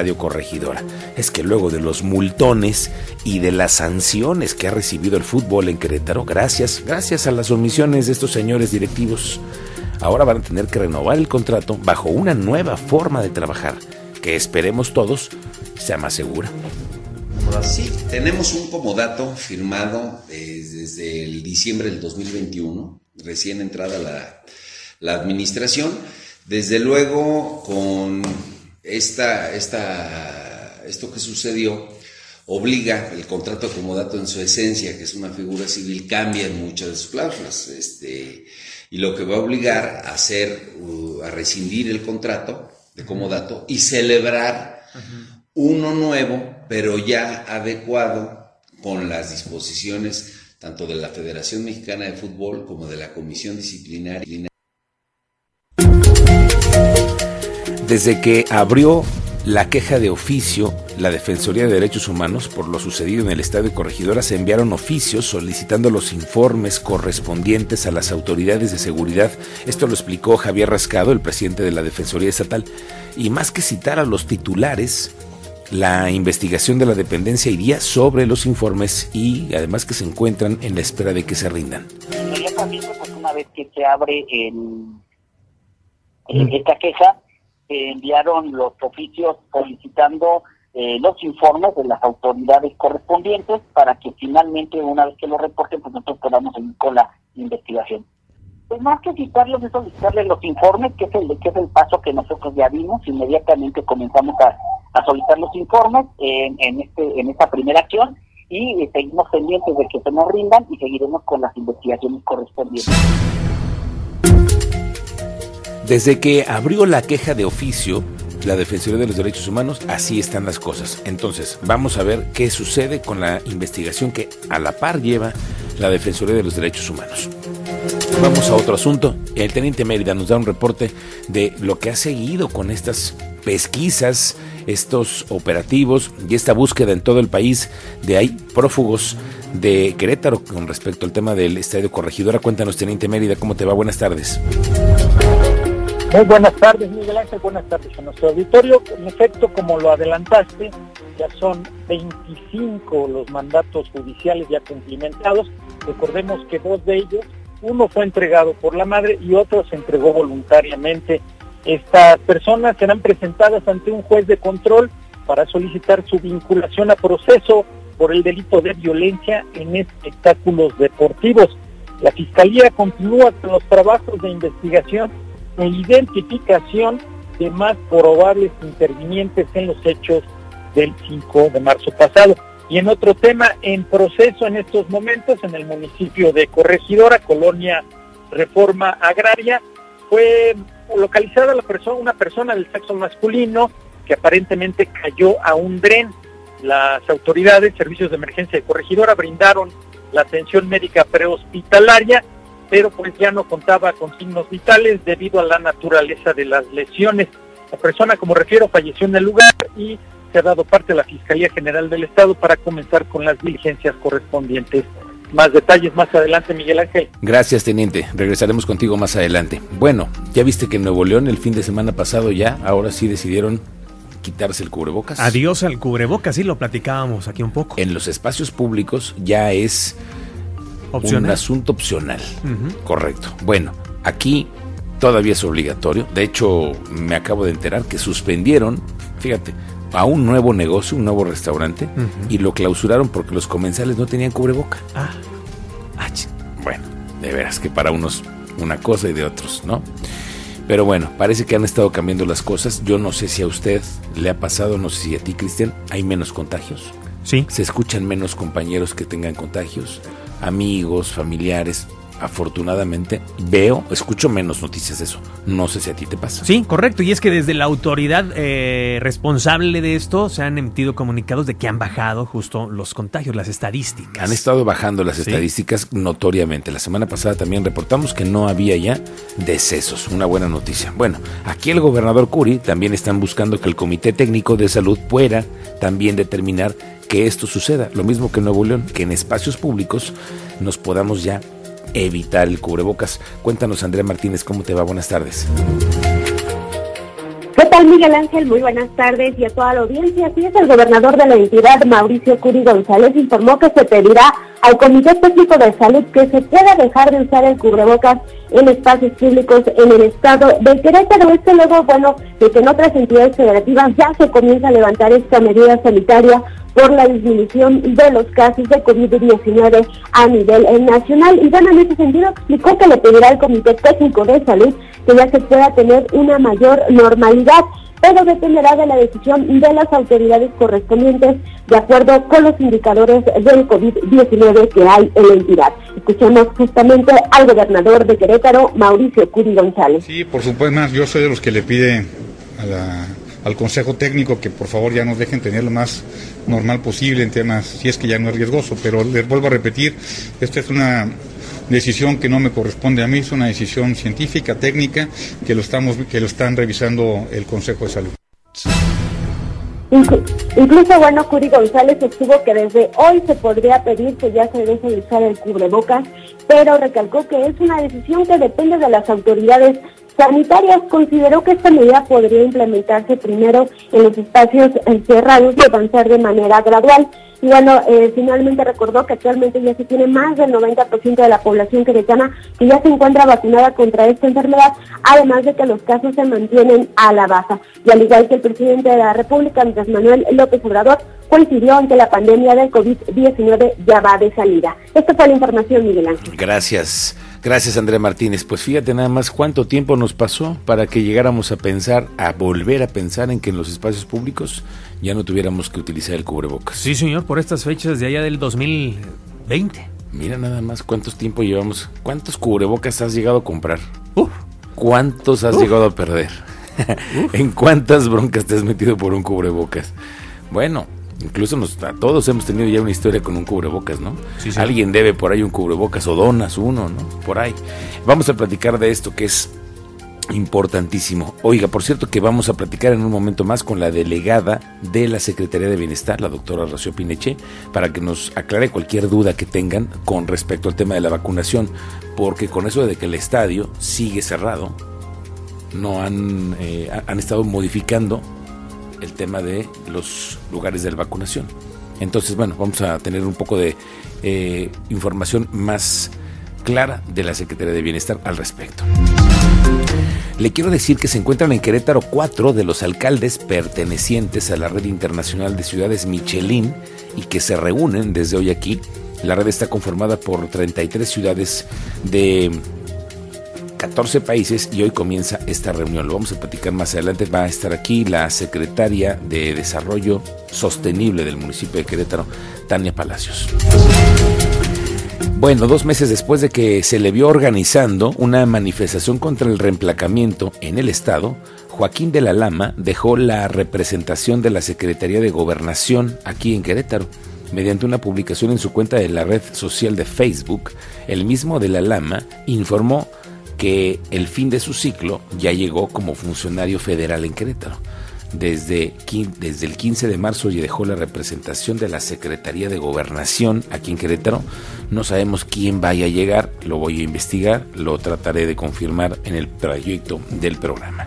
Radio Corregidora. Es que luego de los multones y de las sanciones que ha recibido el fútbol en Querétaro, gracias, gracias a las omisiones de estos señores directivos, ahora van a tener que renovar el contrato bajo una nueva forma de trabajar, que esperemos todos sea más segura. Sí, tenemos un comodato firmado eh, desde el diciembre del 2021, recién entrada la, la administración. Desde luego, con esta, esta, esto que sucedió obliga el contrato acomodato en su esencia, que es una figura civil, cambia en muchas de sus cláusulas. Este, y lo que va a obligar a hacer, uh, a rescindir el contrato de comodato y celebrar uno nuevo, pero ya adecuado con las disposiciones tanto de la Federación Mexicana de Fútbol como de la Comisión Disciplinaria Desde que abrió la queja de oficio, la Defensoría de Derechos Humanos, por lo sucedido en el Estadio Corregidora, se enviaron oficios solicitando los informes correspondientes a las autoridades de seguridad. Esto lo explicó Javier Rascado, el presidente de la Defensoría Estatal. Y más que citar a los titulares, la investigación de la dependencia iría sobre los informes y además que se encuentran en la espera de que se rindan. Inmediatamente, pues una vez que se abre esta queja, enviaron los oficios solicitando eh, los informes de las autoridades correspondientes para que finalmente, una vez que lo reporten, pues nosotros podamos seguir con la investigación. Pues más que citarlos es solicitarles los informes, que es el, que es el paso que nosotros ya vimos, inmediatamente comenzamos a, solicitar los informes en, en, este, en esta primera acción y eh, seguimos pendientes de que se nos rindan y seguiremos con las investigaciones correspondientes. Desde que abrió la queja de oficio, la Defensoría de los Derechos Humanos, así están las cosas. Entonces, vamos a ver qué sucede con la investigación que a la par lleva la Defensoría de los Derechos Humanos. Vamos a otro asunto. El teniente Mérida nos da un reporte de lo que ha seguido con estas pesquisas, estos operativos y esta búsqueda en todo el país de hay prófugos de Querétaro con respecto al tema del Estadio Corregidora. Cuéntanos, teniente Mérida, ¿cómo te va? Buenas tardes. Muy buenas tardes, Miguel Ángel. Buenas tardes a nuestro auditorio. En efecto, como lo adelantaste, ya son 25 los mandatos judiciales ya cumplimentados. Recordemos que dos de ellos, uno fue entregado por la madre y otro se entregó voluntariamente. Estas personas serán presentadas ante un juez de control para solicitar su vinculación a proceso por el delito de violencia en espectáculos deportivos. La Fiscalía continúa con los trabajos de investigación e identificación de más probables intervinientes en los hechos del 5 de marzo pasado. Y en otro tema, en proceso en estos momentos, en el municipio de Corregidora, Colonia Reforma Agraria, fue localizada la persona, una persona del sexo masculino que aparentemente cayó a un dren. Las autoridades, servicios de emergencia de Corregidora, brindaron la atención médica prehospitalaria pero pues ya no contaba con signos vitales debido a la naturaleza de las lesiones. La persona, como refiero, falleció en el lugar y se ha dado parte a la Fiscalía General del Estado para comenzar con las diligencias correspondientes. Más detalles más adelante, Miguel Ángel. Gracias, teniente. Regresaremos contigo más adelante. Bueno, ya viste que en Nuevo León el fin de semana pasado ya, ahora sí decidieron quitarse el cubrebocas. Adiós al cubrebocas, sí lo platicábamos aquí un poco. En los espacios públicos ya es un asunto opcional. Correcto. Bueno, aquí todavía es obligatorio. De hecho, me acabo de enterar que suspendieron, fíjate, a un nuevo negocio, un nuevo restaurante, y lo clausuraron porque los comensales no tenían cubreboca. Ah. ah bueno, de veras que para unos una cosa y de otros, ¿no? Pero bueno, parece que han estado cambiando las cosas. Yo no sé si a usted le ha pasado, no sé si a ti, Cristian, hay menos contagios. Sí. Se escuchan menos compañeros que tengan contagios amigos, familiares. Afortunadamente veo, escucho menos noticias de eso. No sé si a ti te pasa. Sí, correcto. Y es que desde la autoridad eh, responsable de esto se han emitido comunicados de que han bajado justo los contagios, las estadísticas. Han estado bajando las estadísticas notoriamente. La semana pasada también reportamos que no había ya decesos. Una buena noticia. Bueno, aquí el gobernador Curi también están buscando que el Comité Técnico de Salud pueda también determinar que esto suceda. Lo mismo que en Nuevo León, que en espacios públicos nos podamos ya evitar el cubrebocas. Cuéntanos, Andrea Martínez, ¿cómo te va? Buenas tardes. ¿Qué tal? Miguel Ángel? Muy buenas tardes y a toda la audiencia. Así es, el gobernador de la entidad, Mauricio Curi González, informó que se pedirá al Comité Técnico de Salud que se pueda dejar de usar el cubrebocas en espacios públicos en el estado de Querétaro. Esto luego, bueno, de que en otras entidades federativas ya se comienza a levantar esta medida sanitaria por la disminución de los casos de COVID-19 a nivel nacional. Y bueno, en ese sentido explicó que le pedirá al Comité Técnico de Salud que ya se pueda tener una mayor normalidad pero dependerá de la decisión de las autoridades correspondientes de acuerdo con los indicadores del COVID-19 que hay en la entidad. Escuchemos justamente al gobernador de Querétaro, Mauricio Curi González. Sí, por supuesto, yo soy de los que le pide al Consejo Técnico que por favor ya nos dejen tener lo más normal posible en temas, si es que ya no es riesgoso, pero les vuelvo a repetir, esta es una decisión que no me corresponde a mí, es una decisión científica, técnica, que lo, estamos, que lo están revisando el Consejo de Salud. Incluso, bueno, Curi González estuvo que desde hoy se podría pedir que ya se deje de usar el cubrebocas, pero recalcó que es una decisión que depende de las autoridades sanitarias. Consideró que esta medida podría implementarse primero en los espacios cerrados y avanzar de manera gradual. Y bueno, eh, finalmente recordó que actualmente ya se tiene más del 90% de la población queretana que ya se encuentra vacunada contra esta enfermedad, además de que los casos se mantienen a la baja. Y al igual que el presidente de la República, Andrés Manuel López Obrador, coincidió que la pandemia del COVID-19 ya va de salida. Esta fue la información, Miguel Ángel. Gracias. Gracias, Andrea Martínez. Pues fíjate nada más cuánto tiempo nos pasó para que llegáramos a pensar, a volver a pensar en que en los espacios públicos ya no tuviéramos que utilizar el cubrebocas. Sí, señor, por estas fechas de allá del 2020. Mira nada más cuántos tiempo llevamos, cuántos cubrebocas has llegado a comprar. ¿Cuántos has llegado a perder? ¿En cuántas broncas te has metido por un cubrebocas? Bueno, Incluso nos, todos hemos tenido ya una historia con un cubrebocas, ¿no? Alguien debe por ahí un cubrebocas o donas uno, ¿no? Por ahí. Vamos a platicar de esto que es importantísimo. Oiga, por cierto que vamos a platicar en un momento más con la delegada de la Secretaría de Bienestar, la doctora Rocío Pineche, para que nos aclare cualquier duda que tengan con respecto al tema de la vacunación, porque con eso de que el estadio sigue cerrado, no han, eh, han estado modificando el tema de los lugares de vacunación. Entonces, bueno, vamos a tener un poco de eh, información más clara de la Secretaría de Bienestar al respecto. Le quiero decir que se encuentran en Querétaro cuatro de los alcaldes pertenecientes a la red internacional de ciudades Michelin y que se reúnen desde hoy aquí. La red está conformada por 33 ciudades de 14 países y hoy comienza esta reunión. Lo vamos a platicar más adelante. Va a estar aquí la secretaria de Desarrollo Sostenible del municipio de Querétaro, Tania Palacios. Bueno, dos meses después de que se le vio organizando una manifestación contra el reemplacamiento en el Estado, Joaquín de la Lama dejó la representación de la Secretaría de Gobernación aquí en Querétaro. Mediante una publicación en su cuenta de la red social de Facebook, el mismo de la Lama informó que el fin de su ciclo ya llegó como funcionario federal en Querétaro. Desde, desde el 15 de marzo ya dejó la representación de la Secretaría de Gobernación aquí en Querétaro. No sabemos quién vaya a llegar, lo voy a investigar, lo trataré de confirmar en el proyecto del programa.